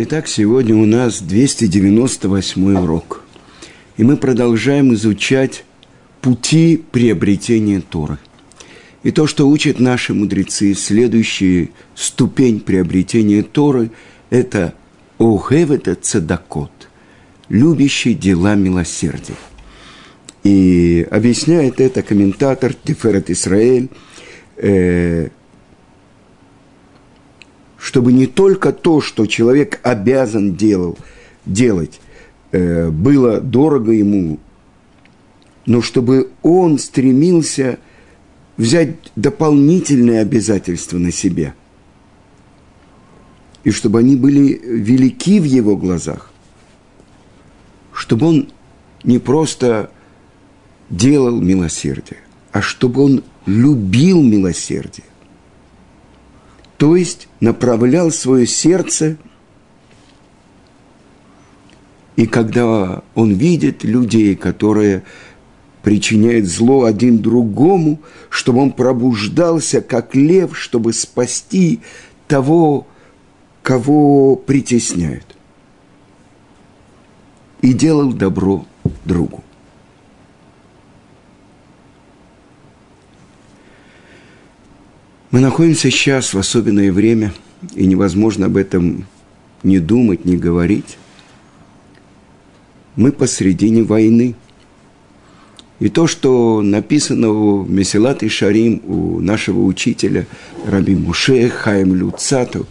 Итак, сегодня у нас 298 урок. И мы продолжаем изучать пути приобретения Торы. И то, что учат наши мудрецы, следующая ступень приобретения Торы – это «Огевета цедакот» – любящий дела милосердия. И объясняет это комментатор Тиферет Исраэль э, – чтобы не только то, что человек обязан делал, делать, э, было дорого ему, но чтобы он стремился взять дополнительные обязательства на себя. И чтобы они были велики в его глазах. Чтобы он не просто делал милосердие, а чтобы он любил милосердие то есть направлял свое сердце, и когда он видит людей, которые причиняют зло один другому, чтобы он пробуждался, как лев, чтобы спасти того, кого притесняют. И делал добро другу. Мы находимся сейчас в особенное время, и невозможно об этом не думать, не говорить. Мы посредине войны. И то, что написано в Месилат и Шарим у нашего учителя Раби Муше Хаим Люцату,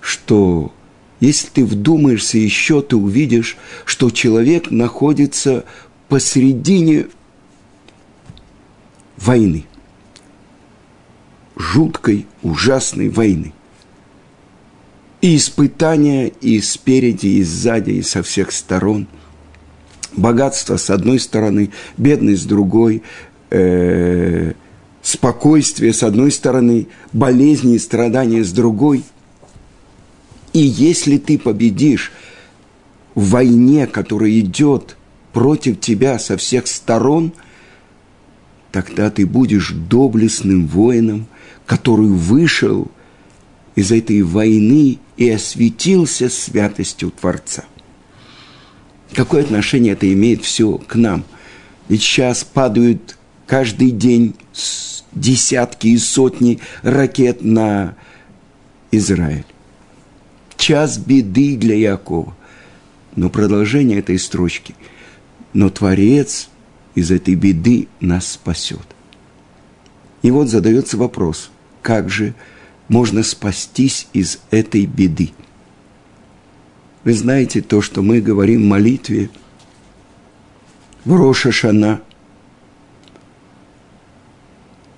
что если ты вдумаешься еще, ты увидишь, что человек находится посредине войны – жуткой, ужасной войны. И испытания и спереди, и сзади, и со всех сторон. Богатство с одной стороны, бедность с другой, э, спокойствие с одной стороны, болезни и страдания с другой. И если ты победишь в войне, которая идет против тебя со всех сторон, тогда ты будешь доблестным воином – который вышел из этой войны и осветился святостью Творца. Какое отношение это имеет все к нам? Ведь сейчас падают каждый день десятки и сотни ракет на Израиль. Час беды для Якова. Но продолжение этой строчки. Но Творец из этой беды нас спасет. И вот задается вопрос – как же можно спастись из этой беды. Вы знаете то, что мы говорим в молитве в Рошашана,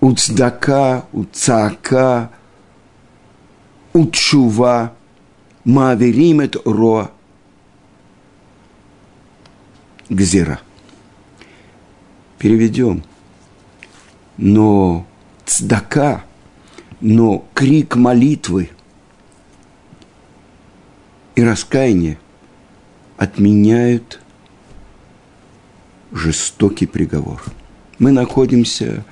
Уцдака, Уцака, Учува, Маверимет Роа, Гзира. Переведем. Но цдака – но крик молитвы и раскаяние отменяют жестокий приговор. Мы находимся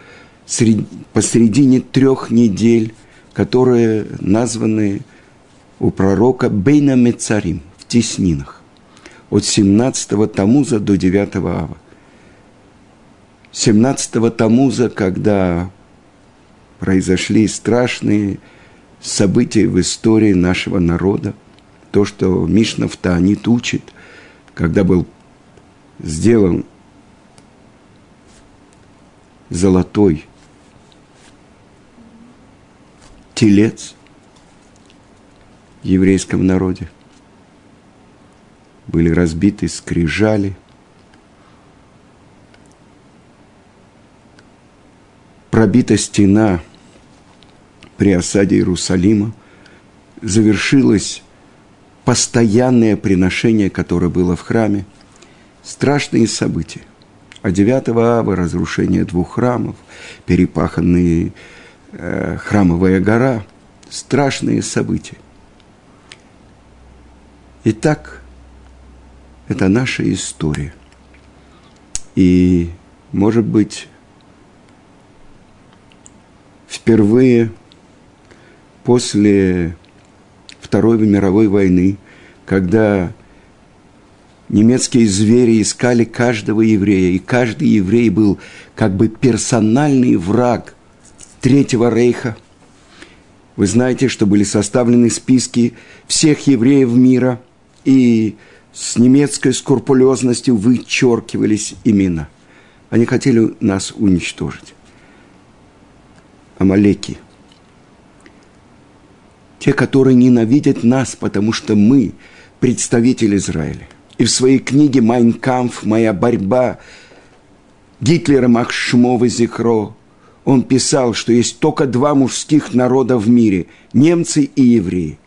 посередине трех недель, которые названы у пророка Бейна Мецарим в теснинах от 17-го Тамуза до 9 Ава. 17-го Тамуза, когда произошли страшные события в истории нашего народа. То, что Мишна в Таанит учит, когда был сделан золотой телец в еврейском народе. Были разбиты скрижали – пробита стена при осаде Иерусалима, завершилось постоянное приношение, которое было в храме, страшные события. А 9 ава разрушение двух храмов, перепаханные э, храмовая гора, страшные события. Итак, это наша история. И, может быть, впервые после Второй мировой войны когда немецкие звери искали каждого еврея, и каждый еврей был как бы персональный враг Третьего Рейха. Вы знаете, что были составлены списки всех евреев мира, и с немецкой скрупулезностью вычеркивались имена. Они хотели нас уничтожить. Амалеки. Те, которые ненавидят нас, потому что мы представители Израиля. И в своей книге «Майн камф. Моя борьба» Гитлера Махшмова Зихро он писал, что есть только два мужских народа в мире – немцы и евреи.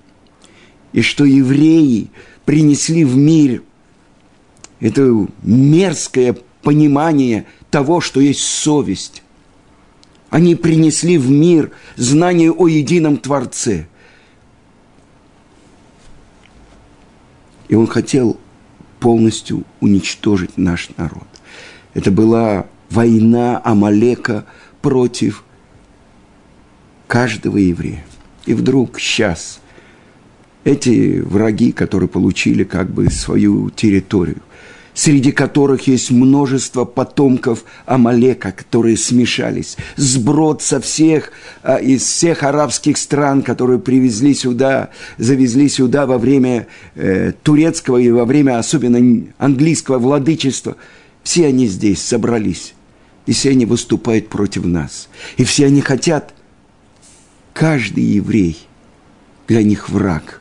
И что евреи принесли в мир это мерзкое понимание того, что есть совесть. Они принесли в мир знание о едином Творце. И он хотел полностью уничтожить наш народ. Это была война Амалека против каждого еврея. И вдруг сейчас эти враги, которые получили как бы свою территорию, среди которых есть множество потомков Амалека, которые смешались, сброд со всех, а, из всех арабских стран, которые привезли сюда, завезли сюда во время э, турецкого и во время особенно английского владычества, все они здесь собрались, и все они выступают против нас, и все они хотят, каждый еврей для них враг –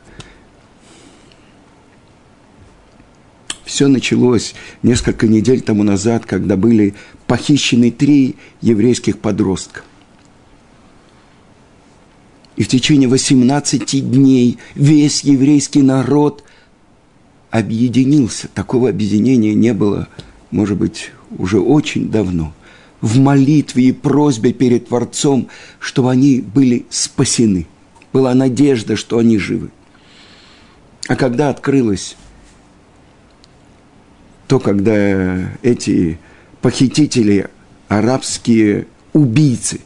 Все началось несколько недель тому назад, когда были похищены три еврейских подростка. И в течение 18 дней весь еврейский народ объединился. Такого объединения не было, может быть, уже очень давно. В молитве и просьбе перед Творцом, чтобы они были спасены. Была надежда, что они живы. А когда открылось то, когда эти похитители, арабские убийцы,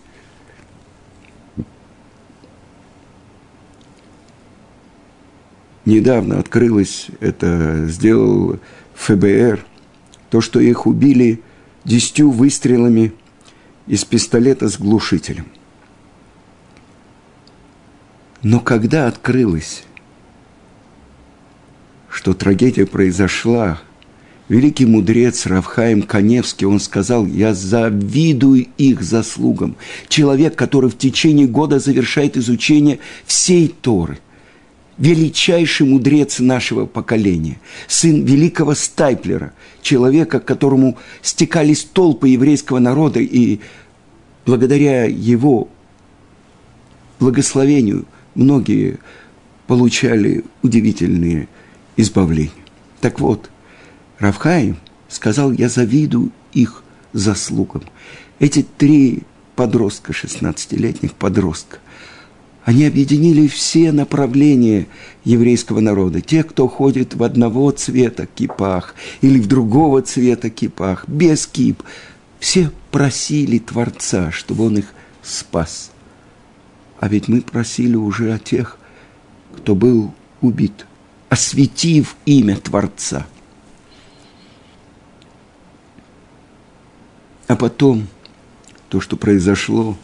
недавно открылось, это сделал ФБР, то, что их убили десятью выстрелами из пистолета с глушителем. Но когда открылось, что трагедия произошла великий мудрец Равхаим Каневский, он сказал, я завидую их заслугам. Человек, который в течение года завершает изучение всей Торы. Величайший мудрец нашего поколения, сын великого Стайплера, человека, к которому стекались толпы еврейского народа, и благодаря его благословению многие получали удивительные избавления. Так вот – Равхаим сказал, я завидую их заслугам. Эти три подростка, 16-летних подростка, они объединили все направления еврейского народа. Те, кто ходит в одного цвета кипах или в другого цвета кипах, без кип, все просили Творца, чтобы он их спас. А ведь мы просили уже о тех, кто был убит, осветив имя Творца – А потом то, что произошло,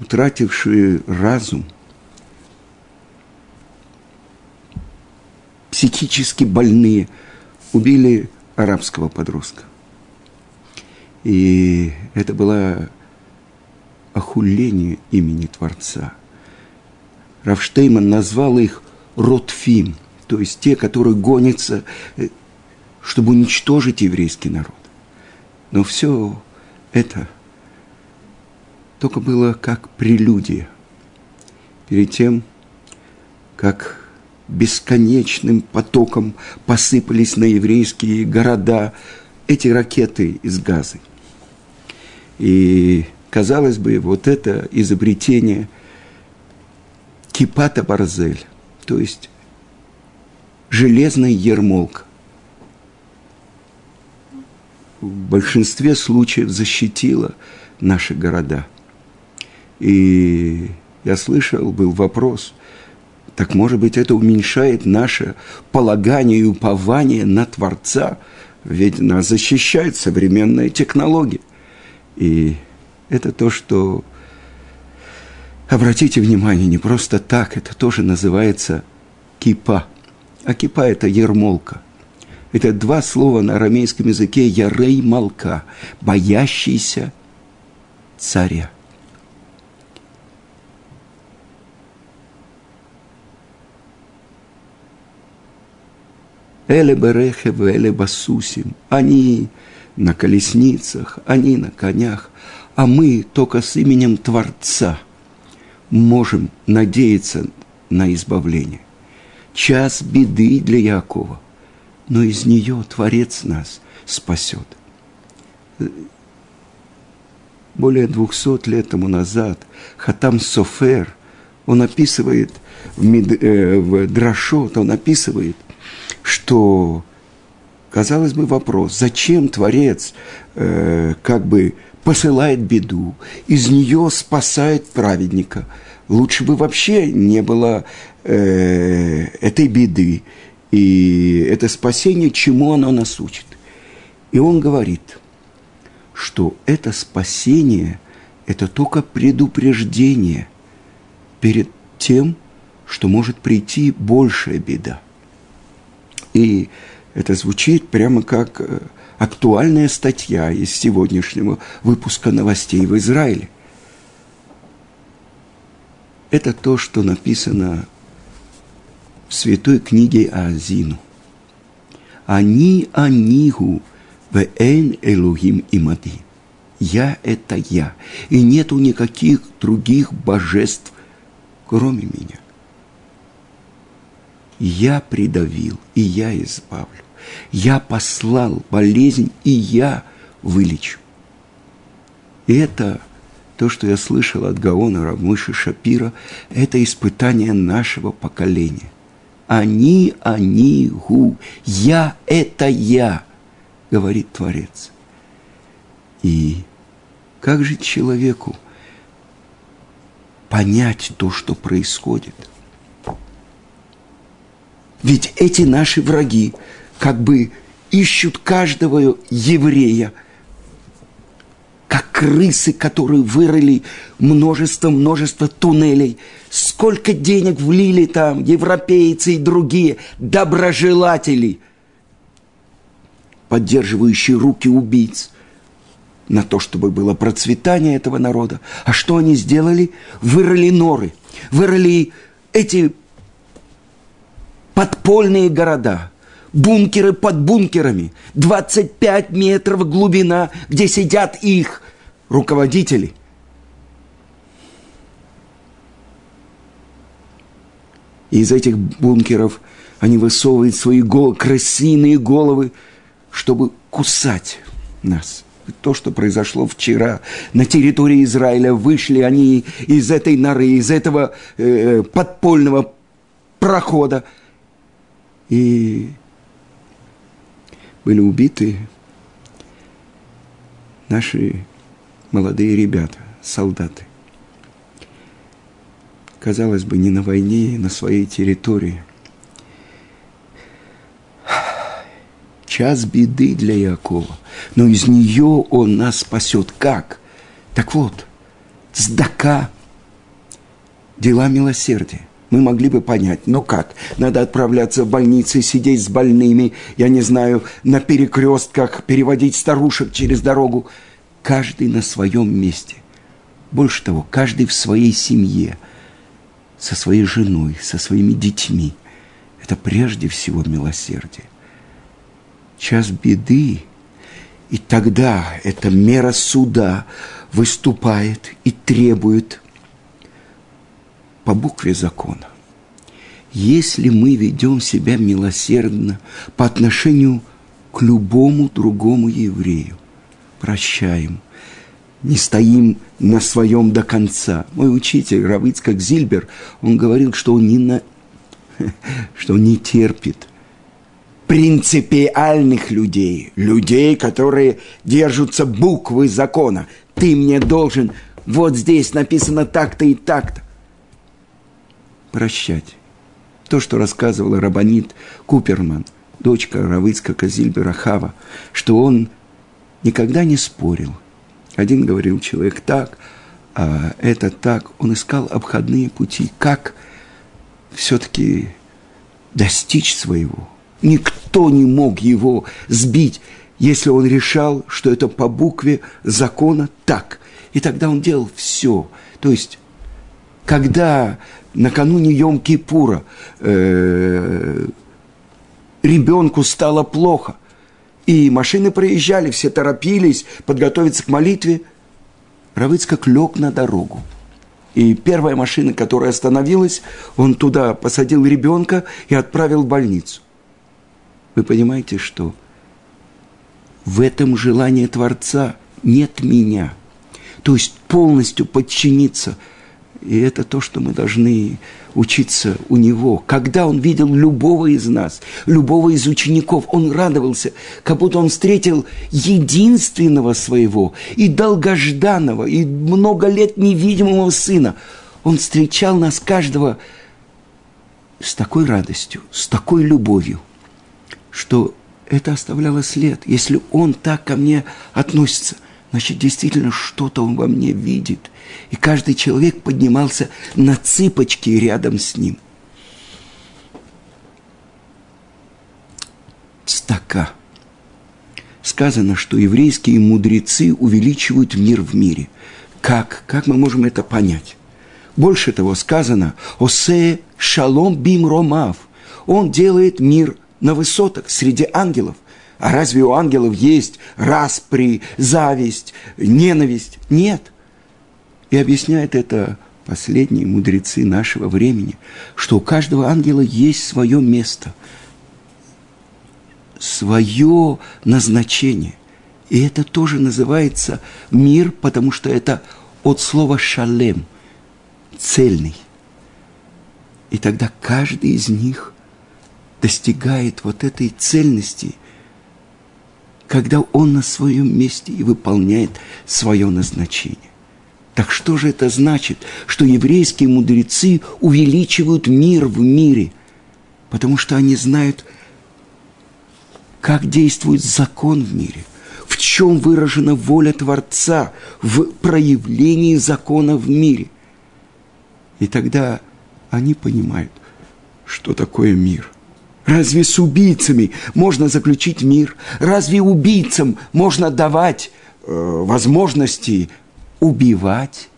утратившие разум, психически больные, убили арабского подростка. И это было охуление имени Творца. Равштейман назвал их Ротфим, то есть те, которые гонятся, э, чтобы уничтожить еврейский народ. Но все это только было как прелюдия перед тем, как бесконечным потоком посыпались на еврейские города эти ракеты из газы. И, казалось бы, вот это изобретение кипата барзель, то есть железный ермолка, в большинстве случаев защитила наши города. И я слышал, был вопрос, Так может быть, это уменьшает наше полагание и упование на Творца, ведь нас защищает современная технология. И это то, что, обратите внимание, не просто так, это тоже называется кипа. А кипа – это ермолка. Это два слова на арамейском языке «ярей малка», боящийся царя. Эле Берехев, Эле Басусим. Они на колесницах, они на конях, а мы только с именем Творца можем надеяться на избавление. Час беды для Якова, но из нее Творец нас спасет. Более двухсот лет тому назад Хатам Софер, он описывает в, Мид, э, в Драшот, он описывает – что, казалось бы, вопрос, зачем Творец э, как бы посылает беду, из нее спасает праведника. Лучше бы вообще не было э, этой беды. И это спасение, чему оно нас учит. И он говорит, что это спасение – это только предупреждение перед тем, что может прийти большая беда – и это звучит прямо как э, актуальная статья из сегодняшнего выпуска новостей в Израиле. Это то, что написано святой книге Аазину. «Они анигу вээн элухим имади». Я – это я, и нету никаких других божеств, кроме меня я придавил, и я избавлю. Я послал болезнь, и я вылечу. Это то, что я слышал от Гаона Равмыши Шапира, это испытание нашего поколения. Они, они, гу, я – это я, говорит Творец. И как же человеку понять то, что происходит – ведь эти наши враги как бы ищут каждого еврея, крысы, которые вырыли множество-множество туннелей. Сколько денег влили там европейцы и другие доброжелатели, поддерживающие руки убийц на то, чтобы было процветание этого народа. А что они сделали? Вырыли норы, вырыли эти подпольные города, бункеры под бункерами, 25 метров глубина, где сидят их руководители. И из этих бункеров они высовывают свои гол- крысиные головы, чтобы кусать нас. То, что произошло вчера на территории Израиля, вышли они из этой норы, из этого э, подпольного прохода – и были убиты наши молодые ребята, солдаты. Казалось бы, не на войне, на своей территории. Час беды для Якова, но из нее он нас спасет. Как? Так вот, сдака, дела милосердия мы могли бы понять, но как? Надо отправляться в больницы, сидеть с больными, я не знаю, на перекрестках, переводить старушек через дорогу. Каждый на своем месте. Больше того, каждый в своей семье, со своей женой, со своими детьми. Это прежде всего милосердие. Час беды, и тогда эта мера суда выступает и требует по букве закона. Если мы ведем себя милосердно по отношению к любому другому еврею, прощаем, не стоим на своем до конца. Мой учитель Равицкак Зильбер, он говорил, что он не, на... что он не терпит принципиальных людей, людей, которые держатся буквы закона. Ты мне должен, вот здесь написано так-то и так-то прощать. то, что рассказывала Рабанит Куперман, дочка Равыцка Зильбера Хава, что он никогда не спорил. Один говорил человек так, а этот так. Он искал обходные пути, как все-таки достичь своего. Никто не мог его сбить, если он решал, что это по букве закона так. И тогда он делал все. То есть, когда накануне Йом-Кипура э, ребенку стало плохо, и машины проезжали, все торопились подготовиться к молитве, Равыцкак лег на дорогу. И первая машина, которая остановилась, он туда посадил ребенка и отправил в больницу. Вы понимаете, что в этом желании Творца нет меня. То есть полностью подчиниться. И это то, что мы должны учиться у него. Когда он видел любого из нас, любого из учеников, он радовался, как будто он встретил единственного своего и долгожданного, и много лет невидимого сына. Он встречал нас каждого с такой радостью, с такой любовью, что это оставляло след. Если он так ко мне относится, значит, действительно что-то он во мне видит. И каждый человек поднимался на цыпочки рядом с ним. Стака. Сказано, что еврейские мудрецы увеличивают мир в мире. Как? Как мы можем это понять? Больше того сказано, «Осе шалом бим ромав». Он делает мир на высотах, среди ангелов. А разве у ангелов есть распри, зависть, ненависть? Нет. И объясняет это последние мудрецы нашего времени, что у каждого ангела есть свое место, свое назначение. И это тоже называется мир, потому что это от слова шалем, цельный. И тогда каждый из них достигает вот этой цельности, когда он на своем месте и выполняет свое назначение. Так что же это значит, что еврейские мудрецы увеличивают мир в мире? Потому что они знают, как действует закон в мире, в чем выражена воля Творца в проявлении закона в мире. И тогда они понимают, что такое мир – Разве с убийцами можно заключить мир? Разве убийцам можно давать э, возможности убивать?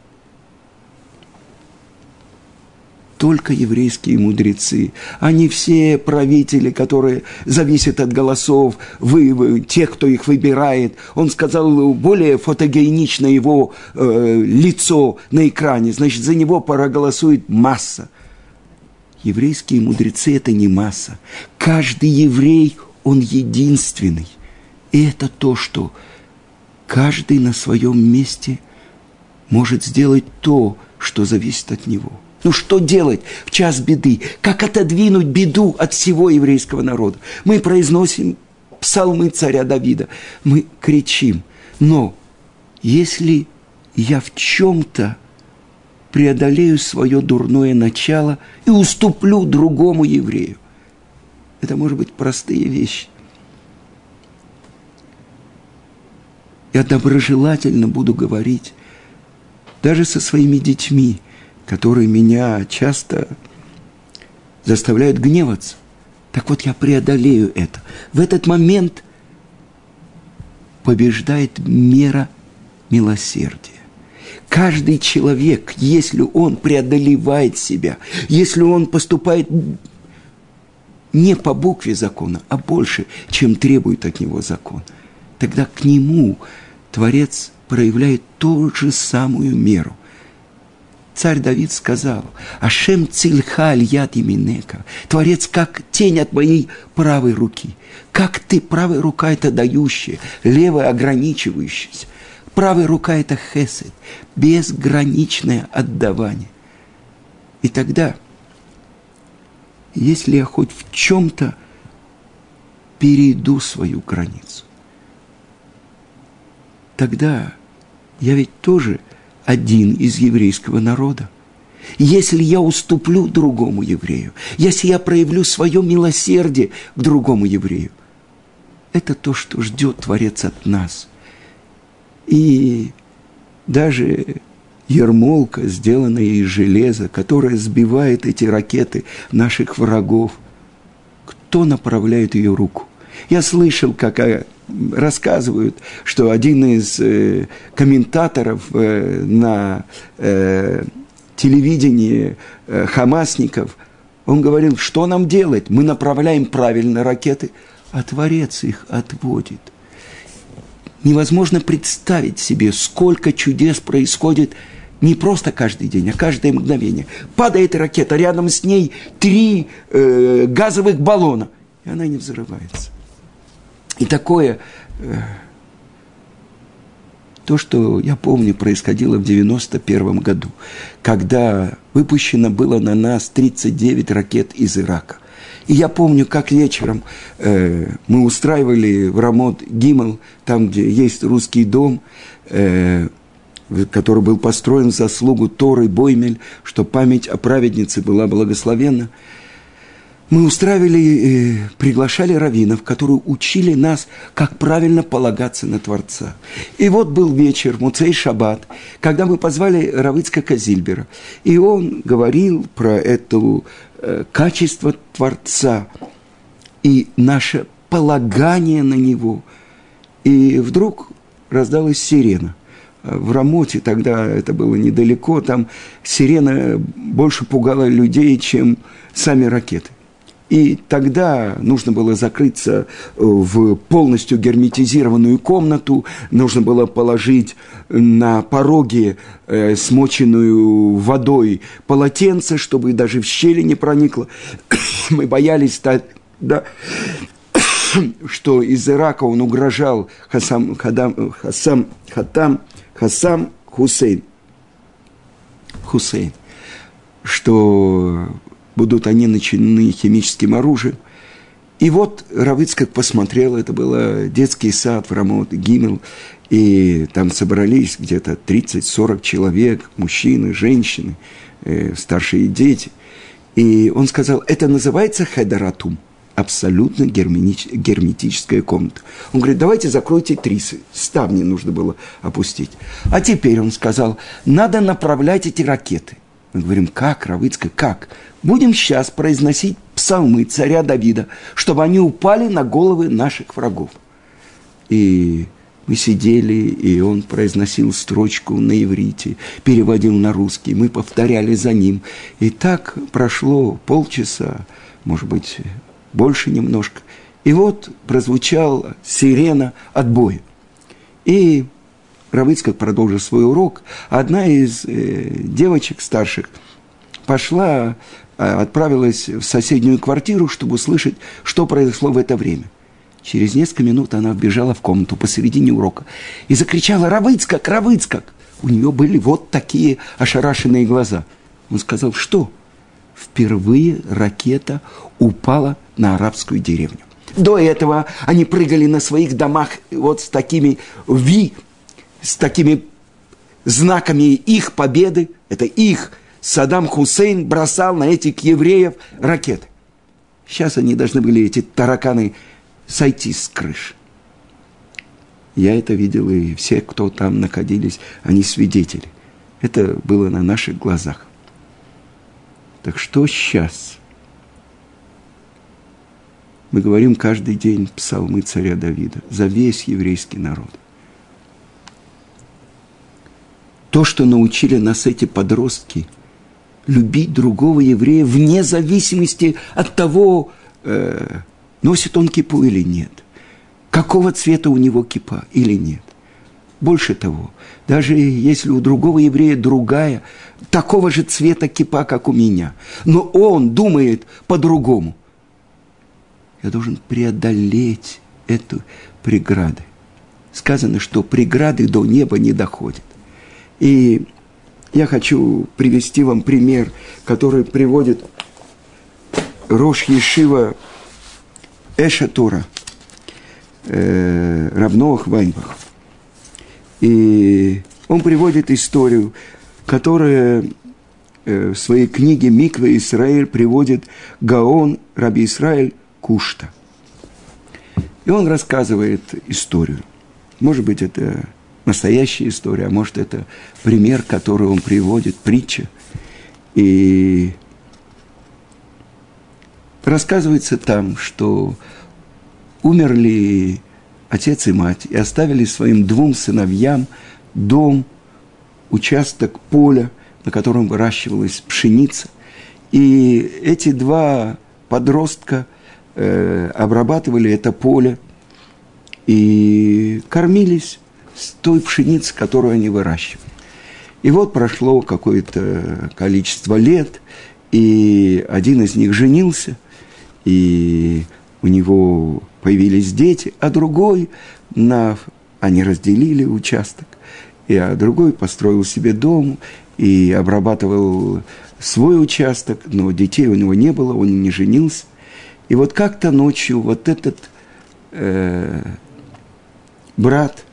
Только еврейские мудрецы, а не все правители, которые зависят от голосов, вы, вы, тех, кто их выбирает. Он сказал, более фотогенично его э, лицо на экране, значит, за него проголосует масса еврейские мудрецы – это не масса. Каждый еврей, он единственный. И это то, что каждый на своем месте может сделать то, что зависит от него. Ну что делать в час беды? Как отодвинуть беду от всего еврейского народа? Мы произносим псалмы царя Давида, мы кричим. Но если я в чем-то преодолею свое дурное начало и уступлю другому еврею. Это может быть простые вещи. Я доброжелательно буду говорить даже со своими детьми, которые меня часто заставляют гневаться. Так вот, я преодолею это. В этот момент побеждает мера милосердия. Каждый человек, если он преодолевает себя, если он поступает не по букве закона, а больше, чем требует от него закон, тогда к нему Творец проявляет ту же самую меру. Царь Давид сказал, «Ашем цильха яд именека». Творец, как тень от моей правой руки. Как ты, правая рука, это дающая, левая ограничивающаяся. Правая рука – это хесед, безграничное отдавание. И тогда, если я хоть в чем-то перейду свою границу, тогда я ведь тоже один из еврейского народа. Если я уступлю другому еврею, если я проявлю свое милосердие к другому еврею, это то, что ждет Творец от нас. И даже ермолка, сделанная из железа, которая сбивает эти ракеты наших врагов, кто направляет ее руку? Я слышал, как э, рассказывают, что один из э, комментаторов э, на телевидении хамасников, он говорил, что нам делать? Мы направляем правильно ракеты, а Творец их отводит. Невозможно представить себе, сколько чудес происходит не просто каждый день, а каждое мгновение. Падает ракета, рядом с ней три э, газовых баллона, и она не взрывается. И такое, э, то, что я помню, происходило в 91 году, когда выпущено было на нас 39 ракет из Ирака. И я помню, как вечером э, мы устраивали в Рамот Гимл, там, где есть русский дом, э, который был построен в заслугу Торы Боймель, что память о праведнице была благословенна мы устраивали, э, приглашали раввинов, которые учили нас, как правильно полагаться на Творца. И вот был вечер, Муцей Шаббат, когда мы позвали Равыцка Казильбера. И он говорил про это э, качество Творца и наше полагание на Него. И вдруг раздалась сирена – в Рамоте, тогда это было недалеко, там сирена больше пугала людей, чем сами ракеты. И тогда нужно было закрыться э, в полностью герметизированную комнату, нужно было положить на пороге э, смоченную водой полотенце, чтобы даже в щели не проникло. Мы боялись да, что из Ирака он угрожал Хасам, Хадам, Хасам, Хатам, Хасам Хусейн. Хусейн. Что будут они начинены химическим оружием. И вот Равыцкак посмотрел, это был детский сад в Рамот, Гимел, и там собрались где-то 30-40 человек, мужчины, женщины, э, старшие дети. И он сказал, это называется хедаратум, абсолютно герметическая комната. Он говорит, давайте закройте трисы, ставни нужно было опустить. А теперь он сказал, надо направлять эти ракеты. Мы говорим, как, Равыцкая, как? Будем сейчас произносить псалмы царя Давида, чтобы они упали на головы наших врагов. И мы сидели, и он произносил строчку на иврите, переводил на русский, мы повторяли за ним. И так прошло полчаса, может быть, больше немножко. И вот прозвучала сирена отбоя. И Равыцкак продолжил свой урок. Одна из э, девочек старших пошла Э, отправилась в соседнюю квартиру, чтобы услышать, что произошло в это время. Через несколько минут она вбежала в комнату посередине урока и закричала «Равыцкак! Равыцкак!» У нее были вот такие ошарашенные глаза. Он сказал «Что?» Впервые ракета упала на арабскую деревню. До этого они прыгали на своих домах вот с такими «Ви», с такими знаками их победы, это их – Саддам Хусейн бросал на этих евреев ракеты. Сейчас они должны были, эти тараканы, сойти с крыш. Я это видел, и все, кто там находились, они свидетели. Это было на наших глазах. Так что сейчас? Мы говорим каждый день псалмы царя Давида за весь еврейский народ. То, что научили нас эти подростки – любить другого еврея вне зависимости от того, э, носит он кипу или нет, какого цвета у него кипа или нет. Больше того, даже если у другого еврея другая, такого же цвета кипа, как у меня, но он думает по-другому, я должен преодолеть эту преграды. Сказано, что преграды до неба не доходят. И я хочу привести вам пример, который приводит Рош Ешива Эша Тора, э, Равноах Вайнбах. И он приводит историю, которая э, в своей книге «Миква Израиль» приводит Гаон Раби Израиль Кушта. И он рассказывает историю. Может быть, это настоящая история, а может, это пример, который он приводит, притча. И рассказывается там, что умерли отец и мать и оставили своим двум сыновьям дом, участок поля, на котором выращивалась пшеница. И эти два подростка э, обрабатывали это поле и кормились с той пшеницы, которую они выращивали. И вот прошло какое-то количество лет, и один из них женился, и у него появились дети, а другой, на, они разделили участок, и а другой построил себе дом и обрабатывал свой участок, но детей у него не было, он не женился. И вот как-то ночью вот этот э, брат,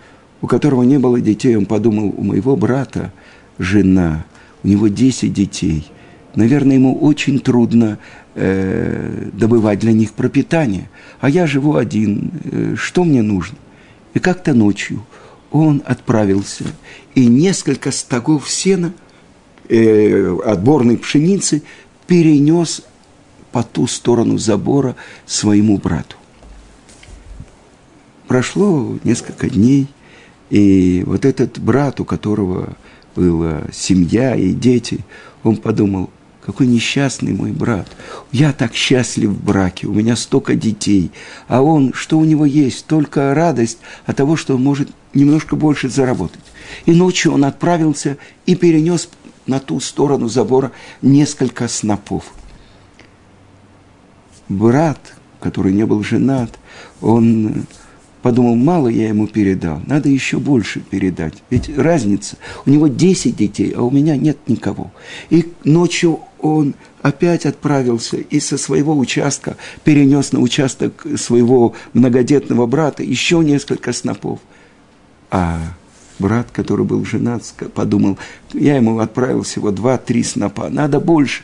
у которого не было детей, он подумал, у моего брата жена, у него 10 детей. Наверное, ему очень трудно э, добывать для них пропитание. А я живу один, э, что мне нужно? И как-то ночью он отправился, и несколько стогов сена, э, отборной пшеницы, перенес по ту сторону забора своему брату. Прошло несколько дней, и вот этот брат, у которого была семья и дети, он подумал, какой несчастный мой брат. Я так счастлив в браке, у меня столько детей. А он, что у него есть? Только радость от того, что он может немножко больше заработать. И ночью он отправился и перенес на ту сторону забора несколько снопов. Брат, который не был женат, он подумал, мало я ему передал, надо еще больше передать. Ведь разница, у него 10 детей, а у меня нет никого. И ночью он опять отправился и со своего участка перенес на участок своего многодетного брата еще несколько снопов. А брат, который был женат, подумал, я ему отправил всего два-три снопа, надо больше.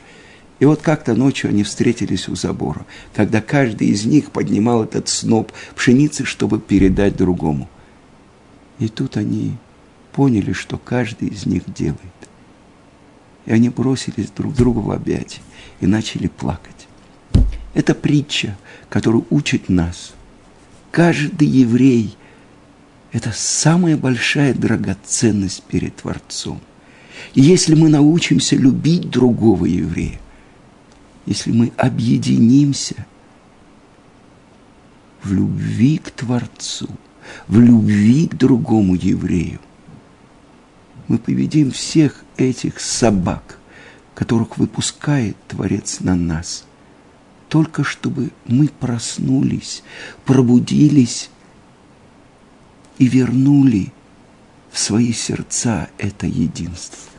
И вот как-то ночью они встретились у забора, когда каждый из них поднимал этот сноп пшеницы, чтобы передать другому. И тут они поняли, что каждый из них делает. И они бросились друг другу в объятия и начали плакать. Это притча, которая учит нас. Каждый еврей – это самая большая драгоценность перед Творцом. И если мы научимся любить другого еврея, если мы объединимся в любви к Творцу, в любви к другому еврею, мы победим всех этих собак, которых выпускает Творец на нас, только чтобы мы проснулись, пробудились и вернули в свои сердца это единство.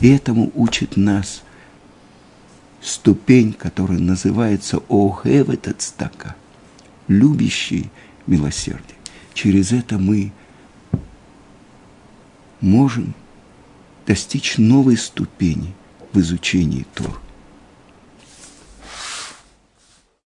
И этому учит нас ступень, которая называется Охевет Ацтака, любящий милосердие. Через это мы можем достичь новой ступени в изучении Тор.